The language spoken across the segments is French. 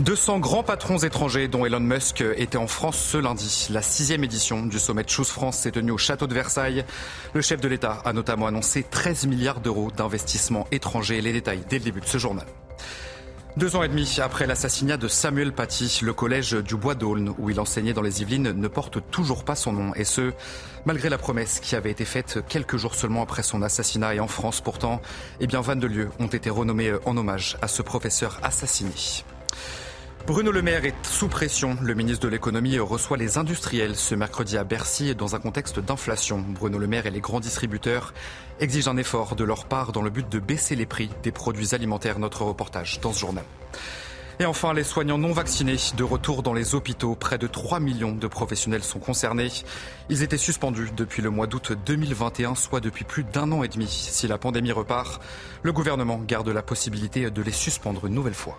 200 grands patrons étrangers, dont Elon Musk, étaient en France ce lundi. La sixième édition du sommet de Choose France s'est tenue au château de Versailles. Le chef de l'État a notamment annoncé 13 milliards d'euros d'investissements étrangers. Les détails dès le début de ce journal. Deux ans et demi après l'assassinat de Samuel Paty, le collège du Bois d'Aulne, où il enseignait dans les Yvelines, ne porte toujours pas son nom. Et ce, malgré la promesse qui avait été faite quelques jours seulement après son assassinat. Et en France, pourtant, eh bien, 22 lieux ont été renommés en hommage à ce professeur assassiné. Bruno Le Maire est sous pression. Le ministre de l'économie reçoit les industriels ce mercredi à Bercy dans un contexte d'inflation. Bruno Le Maire et les grands distributeurs exigent un effort de leur part dans le but de baisser les prix des produits alimentaires. Notre reportage dans ce journal. Et enfin, les soignants non vaccinés de retour dans les hôpitaux. Près de 3 millions de professionnels sont concernés. Ils étaient suspendus depuis le mois d'août 2021, soit depuis plus d'un an et demi. Si la pandémie repart, le gouvernement garde la possibilité de les suspendre une nouvelle fois.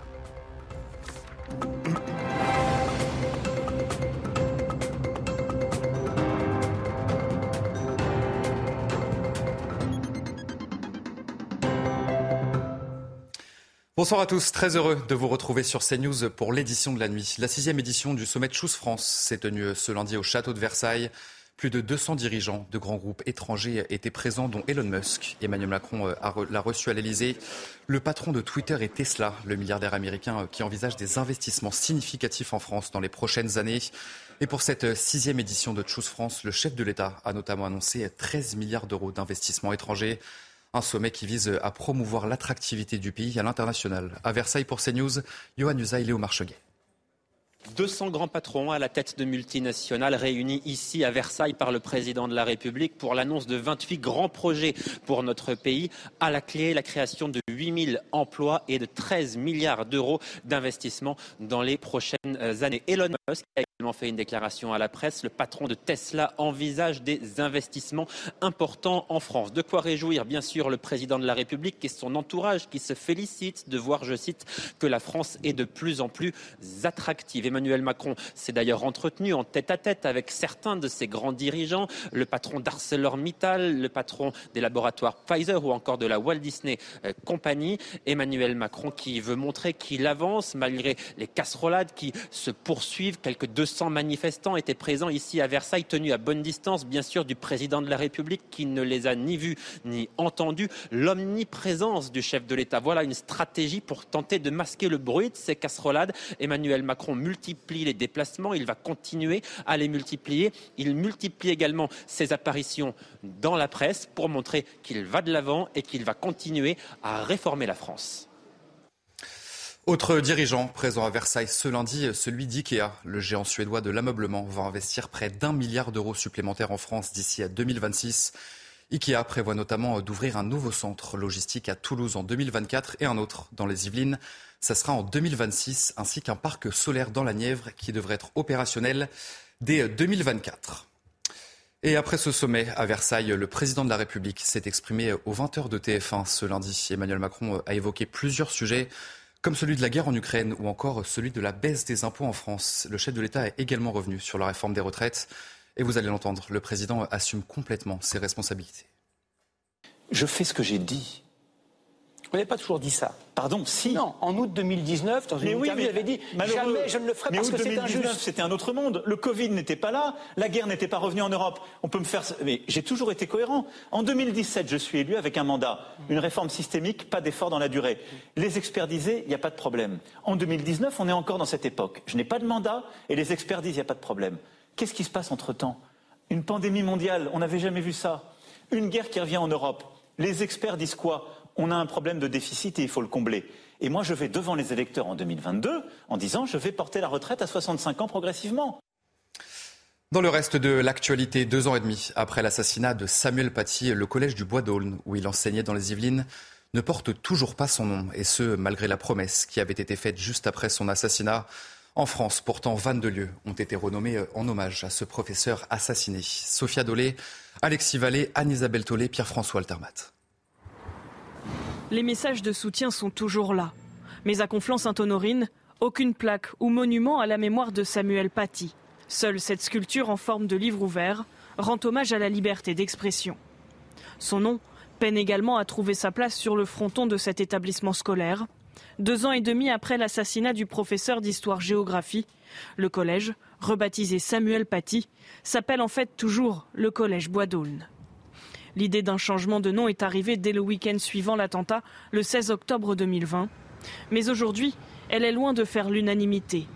Bonsoir à tous, très heureux de vous retrouver sur CNews pour l'édition de la nuit. La sixième édition du sommet de Choose France s'est tenue ce lundi au château de Versailles. Plus de 200 dirigeants de grands groupes étrangers étaient présents, dont Elon Musk. Emmanuel Macron euh, l'a reçu à l'Elysée. Le patron de Twitter et Tesla, le milliardaire américain euh, qui envisage des investissements significatifs en France dans les prochaines années. Et pour cette euh, sixième édition de Choose France, le chef de l'État a notamment annoncé 13 milliards d'euros d'investissements étrangers. Un sommet qui vise à promouvoir l'attractivité du pays à l'international. À Versailles pour CNews, Johan Usa et Léo Marcheguet. 200 grands patrons à la tête de multinationales réunis ici à Versailles par le président de la République pour l'annonce de 28 grands projets pour notre pays. À la clé, la création de 8000 emplois et de 13 milliards d'euros d'investissement dans les prochaines années. Elon Musk a fait une déclaration à la presse. Le patron de Tesla envisage des investissements importants en France. De quoi réjouir, bien sûr, le président de la République et son entourage qui se félicite de voir, je cite, que la France est de plus en plus attractive. Emmanuel Macron s'est d'ailleurs entretenu en tête-à-tête avec certains de ses grands dirigeants, le patron d'ArcelorMittal, le patron des laboratoires Pfizer ou encore de la Walt Disney euh, Company. Emmanuel Macron qui veut montrer qu'il avance malgré les casserolades qui se poursuivent. Quelques 200 manifestants étaient présents ici à Versailles, tenus à bonne distance, bien sûr, du président de la République qui ne les a ni vus ni entendus. L'omniprésence du chef de l'État. Voilà une stratégie pour tenter de masquer le bruit de ces casserolades. Emmanuel Macron multiplie les déplacements, il va continuer à les multiplier. Il multiplie également ses apparitions dans la presse pour montrer qu'il va de l'avant et qu'il va continuer à réformer la France. Autre dirigeant présent à Versailles ce lundi, celui d'IKEA. Le géant suédois de l'ameublement va investir près d'un milliard d'euros supplémentaires en France d'ici à 2026. IKEA prévoit notamment d'ouvrir un nouveau centre logistique à Toulouse en 2024 et un autre dans les Yvelines. Ça sera en 2026, ainsi qu'un parc solaire dans la Nièvre qui devrait être opérationnel dès 2024. Et après ce sommet à Versailles, le président de la République s'est exprimé aux 20h de TF1 ce lundi. Emmanuel Macron a évoqué plusieurs sujets, comme celui de la guerre en Ukraine ou encore celui de la baisse des impôts en France. Le chef de l'État est également revenu sur la réforme des retraites. Et vous allez l'entendre, le président assume complètement ses responsabilités. Je fais ce que j'ai dit. Vous n'avez pas toujours dit ça. Pardon, si. Non, en août 2019, dans une mais oui, mais vous avez dit jamais je ne le ferai mais parce août que c'est 2019, injuste. c'était un autre monde. Le Covid n'était pas là, la guerre n'était pas revenue en Europe. On peut me faire, mais j'ai toujours été cohérent. En 2017, je suis élu avec un mandat, une réforme systémique, pas d'effort dans la durée. Les experts disaient, il n'y a pas de problème. En 2019, on est encore dans cette époque. Je n'ai pas de mandat et les experts disent, il n'y a pas de problème. Qu'est-ce qui se passe entre temps Une pandémie mondiale, on n'avait jamais vu ça. Une guerre qui revient en Europe. Les experts disent quoi? On a un problème de déficit et il faut le combler. Et moi, je vais devant les électeurs en 2022 en disant je vais porter la retraite à 65 ans progressivement. Dans le reste de l'actualité, deux ans et demi après l'assassinat de Samuel Paty, le collège du Bois d'Aulne, où il enseignait dans les Yvelines, ne porte toujours pas son nom, et ce, malgré la promesse qui avait été faite juste après son assassinat. En France, pourtant, 22 lieux ont été renommés en hommage à ce professeur assassiné. Sophia Dolé, Alexis Vallée, Anne-Isabelle Tollet, Pierre-François Altermat. Les messages de soutien sont toujours là. Mais à Conflans-Sainte-Honorine, aucune plaque ou monument à la mémoire de Samuel Paty. Seule cette sculpture en forme de livre ouvert rend hommage à la liberté d'expression. Son nom peine également à trouver sa place sur le fronton de cet établissement scolaire. Deux ans et demi après l'assassinat du professeur d'histoire-géographie, le collège, rebaptisé Samuel Paty, s'appelle en fait toujours le collège Bois d'Aulne. L'idée d'un changement de nom est arrivée dès le week-end suivant l'attentat, le 16 octobre 2020. Mais aujourd'hui, elle est loin de faire l'unanimité.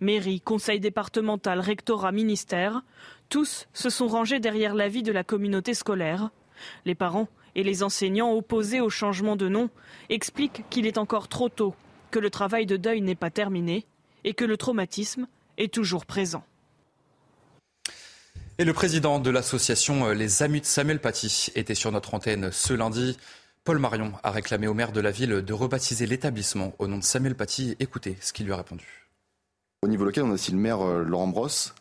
Mairie, conseil départemental, rectorat, ministère, tous se sont rangés derrière l'avis de la communauté scolaire. Les parents et les enseignants opposés au changement de nom expliquent qu'il est encore trop tôt, que le travail de deuil n'est pas terminé et que le traumatisme est toujours présent. Et le président de l'association euh, Les Amis de Samuel Paty était sur notre antenne ce lundi. Paul Marion a réclamé au maire de la ville de rebaptiser l'établissement au nom de Samuel Paty. Écoutez ce qu'il lui a répondu. Au niveau local, on a aussi le maire euh, Laurent Brosse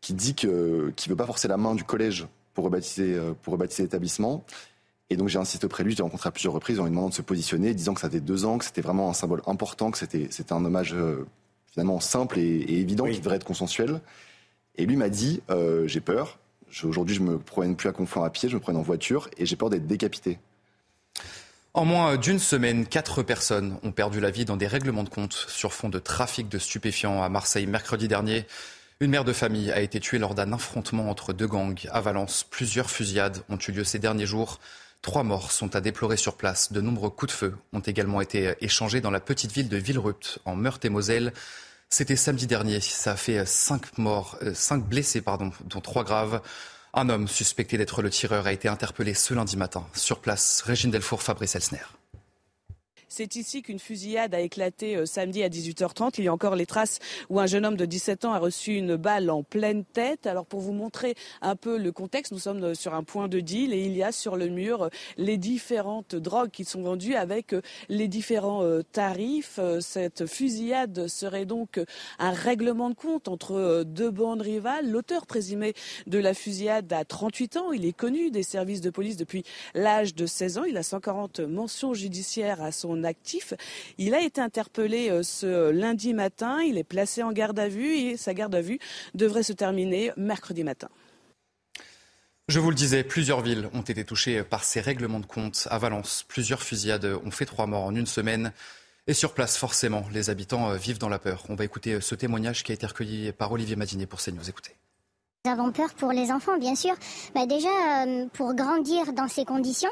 qui dit qu'il ne veut pas forcer la main du collège pour rebaptiser, euh, pour rebaptiser l'établissement. Et donc j'ai insisté auprès de lui, j'ai rencontré à plusieurs reprises en lui demandant de se positionner, disant que ça faisait deux ans, que c'était vraiment un symbole important, que c'était, un hommage euh, finalement simple et, évident qui devrait être consensuel. Et lui m'a dit, j'ai peur, aujourd'hui je me promène plus à Conflans à pied, je me promène en voiture et j'ai peur d'être décapité. En moins d'une semaine, quatre personnes ont perdu la vie dans des règlements de compte sur fond de trafic de stupéfiants à Marseille mercredi dernier. Une mère de famille a été tuée lors d'un affrontement entre deux gangs à Valence. Plusieurs fusillades ont eu lieu ces derniers jours. Trois morts sont à déplorer sur place. De nombreux coups de feu ont également été échangés dans la petite ville de Villerupt, en Meurthe-et-Moselle. C'était samedi dernier. Ça a fait cinq morts, euh, cinq blessés, pardon, dont trois graves. Un homme suspecté d'être le tireur a été interpellé ce lundi matin. Sur place, Régine Delfour, Fabrice Elsner. C'est ici qu'une fusillade a éclaté euh, samedi à 18h30. Il y a encore les traces où un jeune homme de 17 ans a reçu une balle en pleine tête. Alors pour vous montrer un peu le contexte, nous sommes euh, sur un point de deal et il y a sur le mur euh, les différentes drogues qui sont vendues avec les différents tarifs. Cette fusillade serait donc un règlement de compte entre deux bandes rivales. L'auteur présumé de la fusillade a 38 ans. Il est connu des services de police depuis l'âge de 16 ans. Il a 140 mentions judiciaires à son actif. Il a été interpellé euh, ce lundi matin. Il est placé en garde à vue et sa garde à vue devrait se terminer mercredi matin. Je vous le disais, plusieurs villes ont été touchées par ces règlements de compte. À Valence, plusieurs fusillades ont fait trois morts en une semaine. Et sur place, forcément, les habitants euh, vivent dans la peur. On va écouter euh, ce témoignage qui a été recueilli par Olivier Madinier pour CNews. Écoutez. Nous avons peur pour les enfants, bien sûr. Bah, déjà, pour grandir dans ces conditions,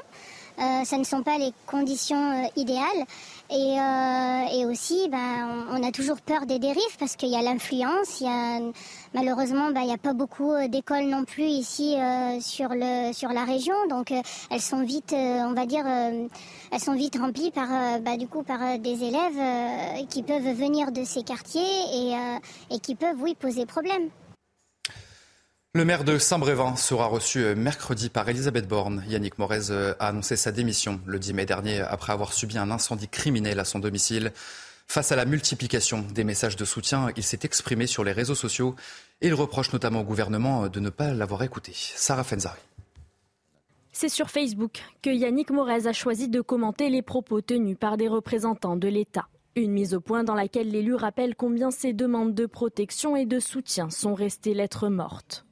euh, ce ne sont pas les conditions euh, idéales. Et, euh, aussi, ben, on, a toujours peur des dérives parce qu'il y a l'influence. Il y a, malheureusement, ben, il n'y a pas beaucoup d'écoles non plus ici sur, la région. Donc, elles sont vite, remplies par, ben, par des élèves qui peuvent venir de ces quartiers et, et qui peuvent, oui, poser problème. Le maire de Saint-Brévin sera reçu euh, mercredi par Elisabeth Borne. Yannick Morez euh, a annoncé sa démission le 10 mai dernier après avoir subi un incendie criminel à son domicile. Face à la multiplication des messages de soutien, il s'est exprimé sur les réseaux sociaux et il reproche notamment au gouvernement de ne pas l'avoir écouté. Sarah Fenzari. C'est sur Facebook que Yannick Morez a choisi de commenter les propos tenus par des représentants de l'État. Une mise au point dans laquelle l'élu rappelle combien ses demandes de protection et de soutien sont restées lettres mortes.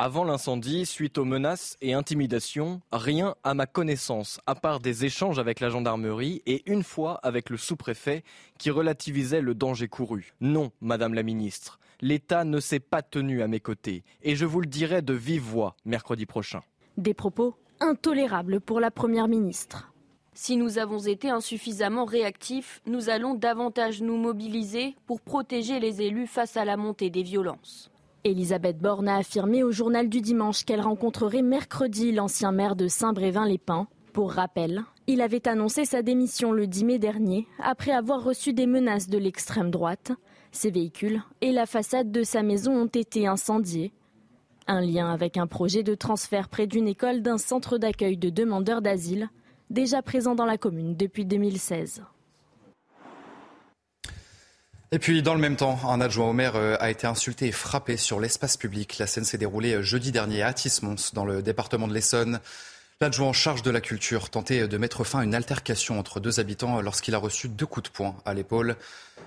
Avant l'incendie, suite aux menaces et intimidations, rien à ma connaissance, à part des échanges avec la gendarmerie et une fois avec le sous-préfet qui relativisait le danger couru. Non, Madame la Ministre, l'État ne s'est pas tenu à mes côtés et je vous le dirai de vive voix mercredi prochain. Des propos intolérables pour la Première ministre. Si nous avons été insuffisamment réactifs, nous allons davantage nous mobiliser pour protéger les élus face à la montée des violences. Elisabeth Borne a affirmé au journal du dimanche qu'elle rencontrerait mercredi l'ancien maire de Saint-Brévin-les-Pins. Pour rappel, il avait annoncé sa démission le 10 mai dernier après avoir reçu des menaces de l'extrême droite. Ses véhicules et la façade de sa maison ont été incendiés. Un lien avec un projet de transfert près d'une école d'un centre d'accueil de demandeurs d'asile. déjà présent dans la commune depuis 2016. Et puis, dans le même temps, un adjoint au maire euh, a été insulté et frappé sur l'espace public. La scène s'est déroulée euh, jeudi dernier à Tismons, dans le département de l'Essonne. L'adjoint en charge de la culture tentait de mettre fin à une altercation entre deux habitants lorsqu'il a reçu deux coups de poing à l'épaule.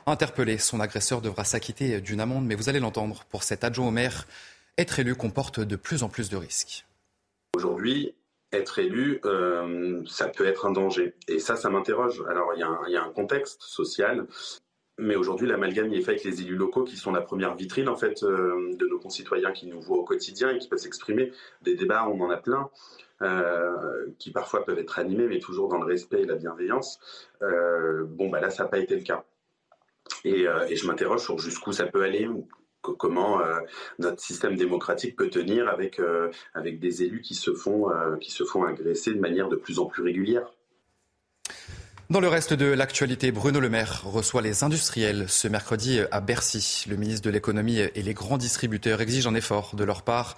Interpellé, son agresseur devra s'acquitter d'une amende, mais vous allez l'entendre, pour cet adjoint au maire, être élu comporte de plus en plus de risques. Aujourd'hui, être élu, euh, ça peut être un danger. Et ça, ça m'interroge. Alors, il y, a un contexte social mais aujourd'hui, l'amalgame est fait avec les élus locaux qui sont la première vitrine en fait euh, de nos concitoyens qui nous voient au quotidien et qui peuvent s'exprimer. Des débats, on en a plein, euh, qui parfois peuvent être animés, mais toujours dans le respect et la bienveillance. Euh, bon, bah là, ça n'a pas été le cas. Et, je m'interroge sur jusqu'où ça peut aller, comment notre système démocratique peut tenir avec, avec des élus qui se, font, qui se font agresser de manière de plus en plus régulière. Dans le reste de l'actualité, Bruno Le Maire reçoit les industriels ce mercredi à Bercy. Le ministre de l'économie et les grands distributeurs exigent un effort de leur part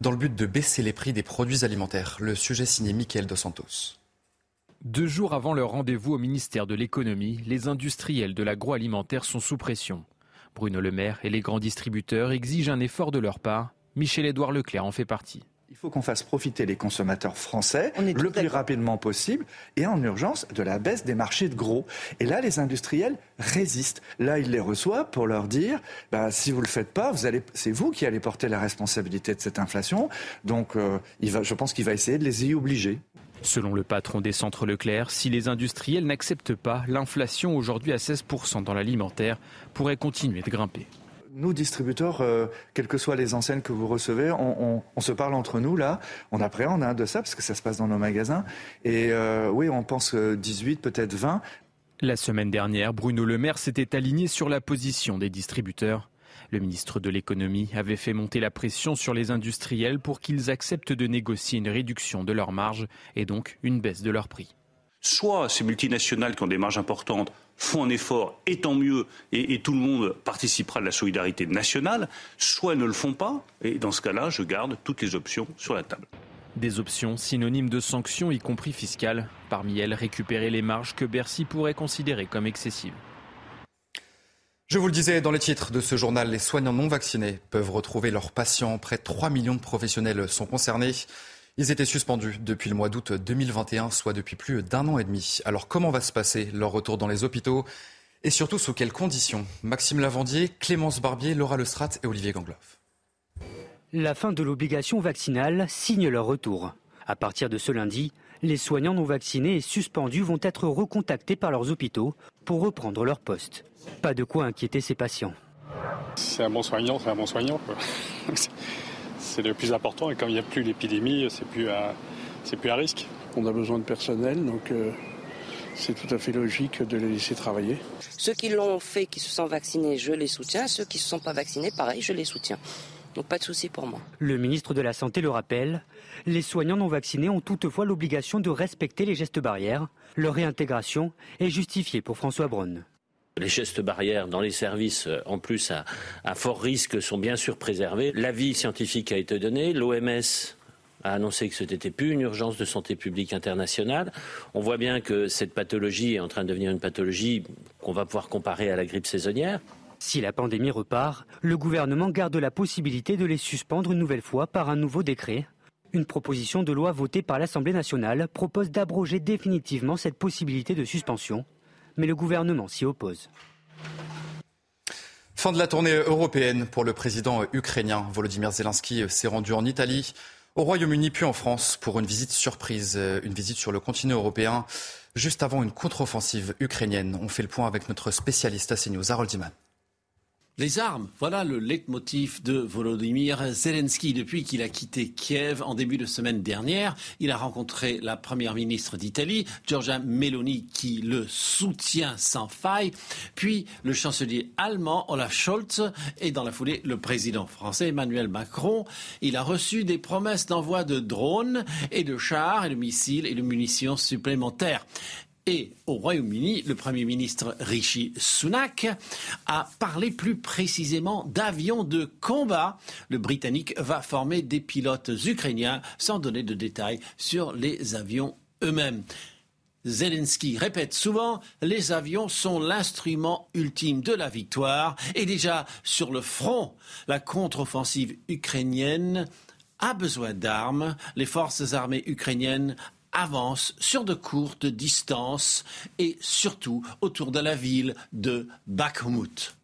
dans le but de baisser les prix des produits alimentaires. Le sujet signé Michael Dos Santos. Deux jours avant leur rendez-vous au ministère de l'économie, les industriels de l'agroalimentaire sont sous pression. Bruno Le Maire et les grands distributeurs exigent un effort de leur part. Michel-Édouard Leclerc en fait partie. Il faut qu'on fasse profiter les consommateurs français le plus rapidement possible et en urgence de la baisse des marchés de gros. Et là, les industriels résistent. Là, ils les reçoivent pour leur dire bah, si vous ne le faites pas, c'est vous qui allez porter la responsabilité de cette inflation. Donc, euh, il va, je pense qu'il va essayer de les y obliger. Selon le patron des centres Leclerc, si les industriels n'acceptent pas, l'inflation aujourd'hui à 16% dans l'alimentaire pourrait continuer de grimper nous, distributeurs, euh, quelles que soient les enseignes que vous recevez, on, se parle entre nous là, on appréhende hein, de ça parce que ça se passe dans nos magasins. Et euh, oui, on pense 18, peut-être 20. La semaine dernière, Bruno Le Maire s'était aligné sur la position des distributeurs. Le ministre de l'économie avait fait monter la pression sur les industriels pour qu'ils acceptent de négocier une réduction de leur marge et donc une baisse de leur prix. Soit ces multinationales qui ont des marges importantes font un effort, et tant mieux, et, tout le monde participera de la solidarité nationale, soit elles ne le font pas, et dans ce cas-là, je garde toutes les options sur la table. Des options synonymes de sanctions, y compris fiscales. Parmi elles, récupérer les marges que Bercy pourrait considérer comme excessives. Je vous le disais dans les titres de ce journal, les soignants non vaccinés peuvent retrouver leurs patients. Près de 3 millions de professionnels sont concernés. Ils étaient suspendus depuis le mois d'août 2021, soit depuis plus d'un an et demi. Alors comment va se passer leur retour dans les hôpitaux? Et surtout sous quelles conditions? Maxime Lavandier, Clémence Barbier, Laura Lestrat et Olivier Gangloff. La fin de l'obligation vaccinale signe leur retour. À partir de ce lundi, les soignants non vaccinés et suspendus vont être recontactés par leurs hôpitaux pour reprendre leur poste. Pas de quoi inquiéter ces patients. C'est un bon soignant, c'est un bon soignant. c'est le plus important. Et comme il n'y a plus l'épidémie, c'est plus, à, c'est plus à risque. On a besoin de personnel, donc euh, c'est tout à fait logique de les laisser travailler. Ceux qui l'ont fait, qui se sont vaccinés, je les soutiens. Ceux qui ne se sont pas vaccinés, pareil, je les soutiens. Donc pas de souci pour moi. Le ministre de la Santé le rappelle, les soignants non vaccinés ont toutefois l'obligation de respecter les gestes barrières. Leur réintégration est justifiée pour François Braun. Les gestes barrières dans les services, euh, en plus à, fort risque, sont bien sûr préservés. L'avis scientifique a été donné. L'OMS a annoncé que ce n'était plus une urgence de santé publique internationale. On voit bien que cette pathologie est en train de devenir une pathologie qu'on va pouvoir comparer à la grippe saisonnière. Si la pandémie repart, le gouvernement garde la possibilité de les suspendre une nouvelle fois par un nouveau décret. Une proposition de loi votée par l'Assemblée nationale propose d'abroger définitivement cette possibilité de suspension mais le gouvernement s'y oppose. Fin de la tournée européenne pour le président ukrainien. Volodymyr Zelensky s'est rendu en Italie, au Royaume-Uni puis en France pour une visite surprise, une visite sur le continent européen, juste avant une contre-offensive ukrainienne. On fait le point avec notre spécialiste à CNews, Harold Diman. Les armes, voilà le leitmotiv de Volodymyr Zelensky. Depuis qu'il a quitté Kiev en début de semaine dernière, il a rencontré la première ministre d'Italie, Giorgia Meloni, qui le soutient sans faille, puis le chancelier allemand Olaf Scholz et dans la foulée le président français Emmanuel Macron. Il a reçu des promesses d'envoi de drones et de chars et de missiles et de munitions supplémentaires. Et au Royaume-Uni, le Premier ministre Rishi Sunak a parlé plus précisément d'avions de combat. Le Britannique va former des pilotes ukrainiens sans donner de détails sur les avions eux-mêmes. Zelensky répète souvent, les avions sont l'instrument ultime de la victoire. Et déjà, sur le front, la contre-offensive ukrainienne a besoin d'armes. Les forces armées ukrainiennes avancent sur de courtes distances et surtout autour de la ville de Bakhmut.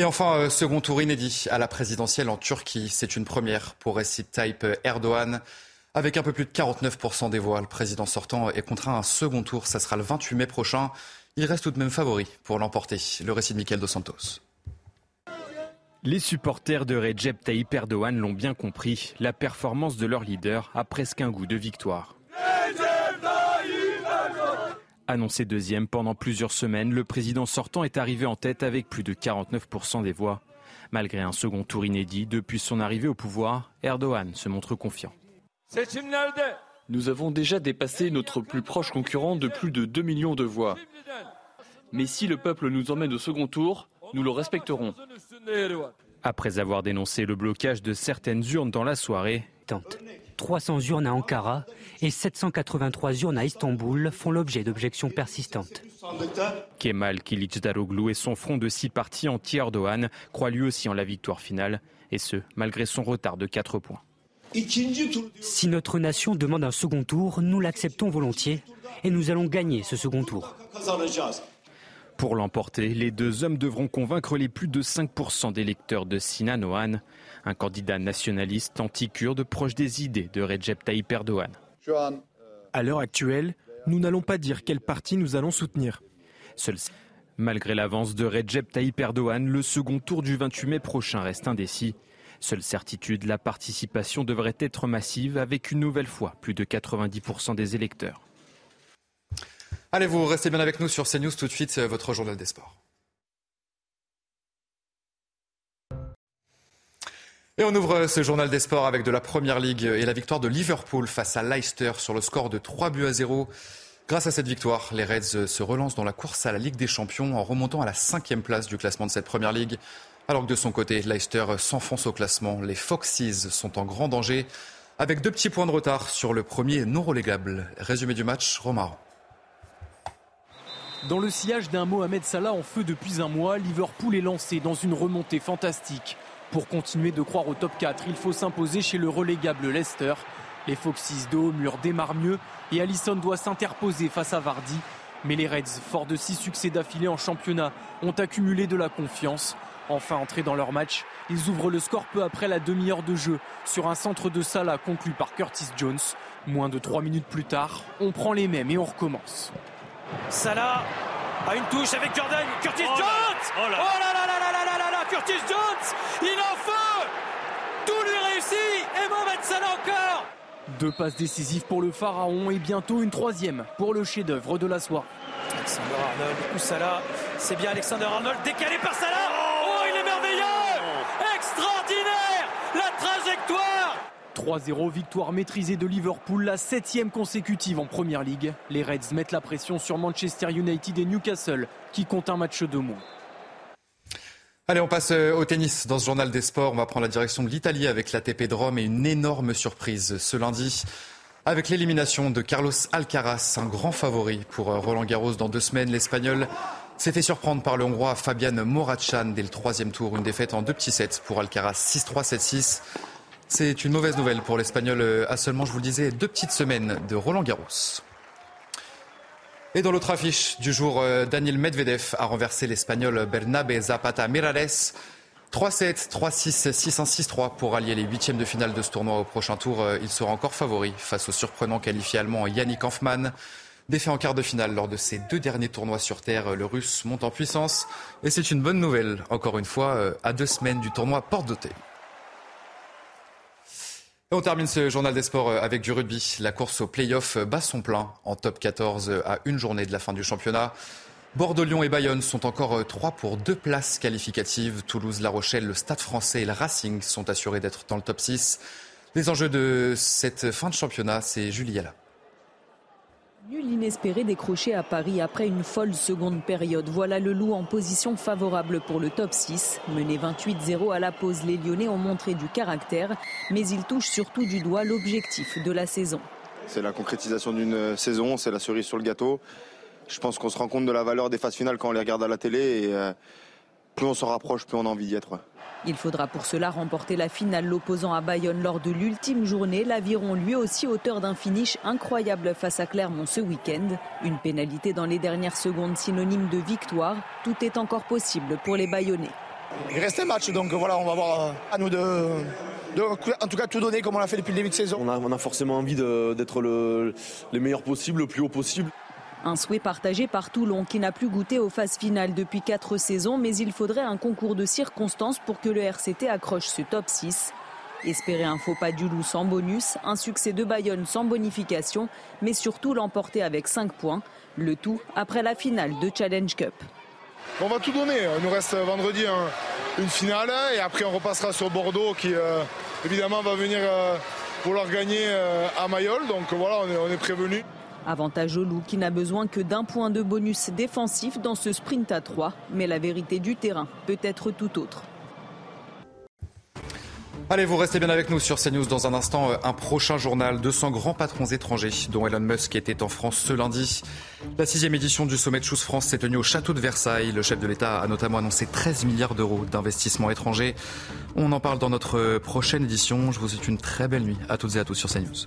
Et enfin, euh, second tour inédit à la présidentielle en Turquie. C'est une première pour Recep Tayyip Erdogan. Avec un peu plus de 49% des voix, le président sortant est contraint à un second tour. Ça sera le 28 mai prochain. Il reste tout de même favori pour l'emporter. Le récit de Michael Dos Santos. Les supporters de Recep Tayyip Erdogan l'ont bien compris. La performance de leur leader a presque un goût de victoire. Annoncé deuxième pendant plusieurs semaines, le président sortant est arrivé en tête avec plus de 49% des voix. Malgré un second tour inédit, depuis son arrivée au pouvoir, Erdogan se montre confiant. Nous avons déjà dépassé notre plus proche concurrent de plus de 2 millions de voix. Mais si le peuple nous emmène au second tour, nous le respecterons. Après avoir dénoncé le blocage de certaines urnes dans la soirée, 300 urnes à Ankara et 783 urnes à Istanbul font l'objet d'objections persistantes. Kemal Kılıçdaroğlu et son front de six partis anti-Erdogan croient lui aussi en la victoire finale, et ce, malgré son retard de 4 points. Si notre nation demande un second tour, nous l'acceptons volontiers et nous allons gagner ce second tour. Pour l'emporter, les deux hommes devront convaincre les plus de 5% d'électeurs de Sinan Oğan, un candidat nationaliste anti-kurde proche des idées de Recep Tayyip Erdogan. À l'heure actuelle, nous n'allons pas dire quel parti nous allons soutenir. Seul... Malgré l'avance de Recep Tayyip Erdogan, le second tour du 28 mai prochain reste indécis. Seule certitude, la participation devrait être massive avec une nouvelle fois plus de 90% des électeurs. Allez, vous restez bien avec nous sur CNews tout de suite, votre journal des sports. Et on ouvre ce journal des sports avec de la Première Ligue et la victoire de Liverpool face à Leicester sur le score de 3 buts à 0. Grâce à cette victoire, les Reds se relancent dans la course à la Ligue des Champions en remontant à la cinquième place du classement de cette Première Ligue. Alors que de son côté, Leicester s'enfonce au classement. Les Foxes sont en grand danger avec deux petits points de retard sur le premier non relégable. Résumé du match, Romar. Dans le sillage d'un Mohamed Salah en feu depuis un mois, Liverpool est lancé dans une remontée fantastique. Pour continuer de croire au top 4, il faut s'imposer chez le relégable Leicester. Les Foxes de mur démarrent mieux et Allison doit s'interposer face à Vardy. Mais les Reds, forts de six succès d'affilée en championnat, ont accumulé de la confiance. Enfin entrés dans leur match, ils ouvrent le score peu après la demi-heure de jeu sur un centre de Salah conclu par Curtis Jones. Moins de trois minutes plus tard, on prend les mêmes et on recommence. Salah a une touche avec Jordan. Curtis Oh Jones oh là. oh là là là là là là là Curtis Jones Il en feu Tout lui réussit Et Mohamed Salah encore Deux passes décisives pour le Pharaon et bientôt une troisième pour le chef-d'œuvre de la soirée. Alexander Arnold ou Salah. C'est bien Alexander Arnold décalé par Salah. Oh, il est merveilleux Extraordinaire La trajectoire 3-0, victoire maîtrisée de Liverpool, la septième consécutive en Première Ligue. Les Reds mettent la pression sur Manchester United et Newcastle, qui comptent un match de moins. Allez, on passe euh, au tennis. Dans ce journal des sports, on va prendre la direction de l'Italie avec l'ATP de Rome et une énorme surprise ce lundi. Avec l'élimination de Carlos Alcaraz, un grand favori pour euh, Roland Garros dans deux semaines, l'Espagnol s'est fait surprendre par le Hongrois Fabian Morachan dès le troisième tour. Une défaite en deux petits sets pour Alcaraz, 6-3, 7-6. C'est une mauvaise nouvelle pour l'Espagnol euh, à seulement, je vous le disais, deux petites semaines de Roland Garros. Et dans l'autre affiche du jour, euh, Daniel Medvedev a renversé l'Espagnol Bernabe Zapata Mirales. 3-7, 3-6, 6-1, 6-3 pour allier les huitièmes de finale de ce tournoi au prochain tour. Euh, Il sera encore favori face au surprenant qualifié allemand Yannick Hanfmann. Défait en quart de finale lors de ses deux derniers tournois sur Terre, le Russe monte en puissance. Et c'est une bonne nouvelle, encore une fois, à deux semaines du tournoi Porte d'Hôtel. On termine ce journal des sports avec du rugby. La course au play-off bat son plein en top 14 à une journée de la fin du championnat. Bordeaux, Lyon et Bayonne sont encore trois pour deux places qualificatives. Toulouse, La Rochelle, le Stade français et le Racing sont assurés d'être dans le top 6. Les enjeux de cette fin de championnat, c'est Julie Yala. Nul inespéré décroché à Paris après une folle seconde période. Voilà le loup en position favorable pour le top 6. Mené 28-0 à la pause, les Lyonnais ont montré du caractère, mais ils touchent surtout du doigt l'objectif de la saison. C'est la concrétisation d'une saison, c'est la cerise sur le gâteau. Je pense qu'on se rend compte de la valeur des phases finales quand on les regarde à la télé et euh, plus on s'en rapproche, plus on a envie d'y être. Il faudra pour cela remporter la finale l'opposant à Bayonne lors de l'ultime journée. L'Aviron lui aussi auteur d'un finish incroyable face à Clermont ce week-end. Une pénalité dans les dernières secondes synonyme de victoire. Tout est encore possible pour les Bayonnais. Il reste un match, donc voilà, on va voir euh, à nous de, en tout cas tout donner comme on l'a fait depuis le début de saison. On a, forcément envie d'être le, les meilleurs possibles, le plus haut possible. Un souhait partagé par Toulon qui n'a plus goûté aux phases finales depuis quatre saisons, mais il faudrait un concours de circonstances pour que le RCT accroche ce top 6. Espérer un faux pas du loup sans bonus, un succès de Bayonne sans bonification, mais surtout l'emporter avec 5 points, le tout après la finale de Challenge Cup. On va tout donner, il nous reste vendredi une finale et après on repassera sur Bordeaux qui euh, évidemment va venir euh, vouloir gagner euh, à Mayol, donc voilà on est, on est prévenu. Avantage au loup qui n'a besoin que d'un point de bonus défensif dans ce sprint à 3. Mais la vérité du terrain peut être tout autre. Allez, vous restez bien avec nous sur CNews dans un instant. Un prochain journal. 200 grands patrons étrangers, dont Elon Musk était en France ce lundi. La sixième édition du sommet de Choose France s'est tenue au château de Versailles. Le chef de l'État a notamment annoncé 13 milliards d'euros d'investissements étrangers. On en parle dans notre prochaine édition. Je vous souhaite une très belle nuit à toutes et à tous sur CNews.